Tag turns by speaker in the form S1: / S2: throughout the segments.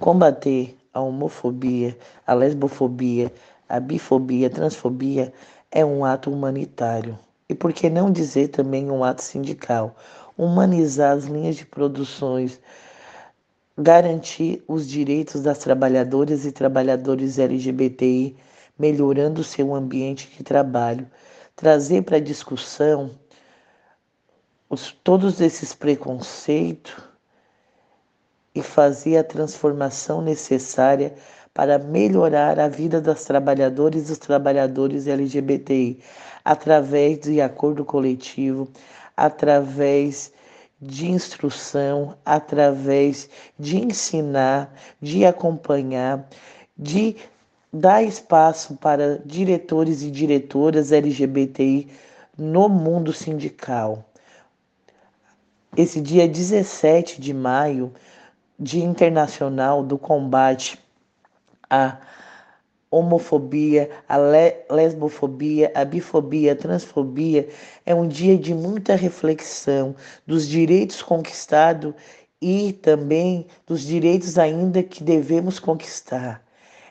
S1: Combater a homofobia, a lesbofobia, a bifobia, a transfobia é um ato humanitário. E por que não dizer também um ato sindical? Humanizar as linhas de produções, garantir os direitos das trabalhadoras e trabalhadores LGBTI, melhorando o seu ambiente de trabalho, trazer para discussão os, todos esses preconceitos e fazer a transformação necessária para melhorar a vida das trabalhadoras e dos trabalhadores LGBTI através de acordo coletivo, através de instrução, através de ensinar, de acompanhar, de dar espaço para diretores e diretoras LGBTI no mundo sindical. Esse dia 17 de maio, Dia Internacional do Combate à homofobia, a lesbofobia, a bifobia, a transfobia, é um dia de muita reflexão dos direitos conquistados e também dos direitos ainda que devemos conquistar.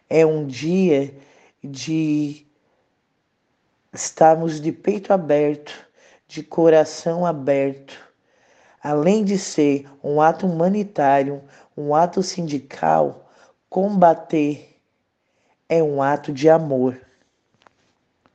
S1: É um dia de estarmos de peito aberto, de coração aberto, além de ser um ato humanitário, um ato sindical, combater é um ato de amor.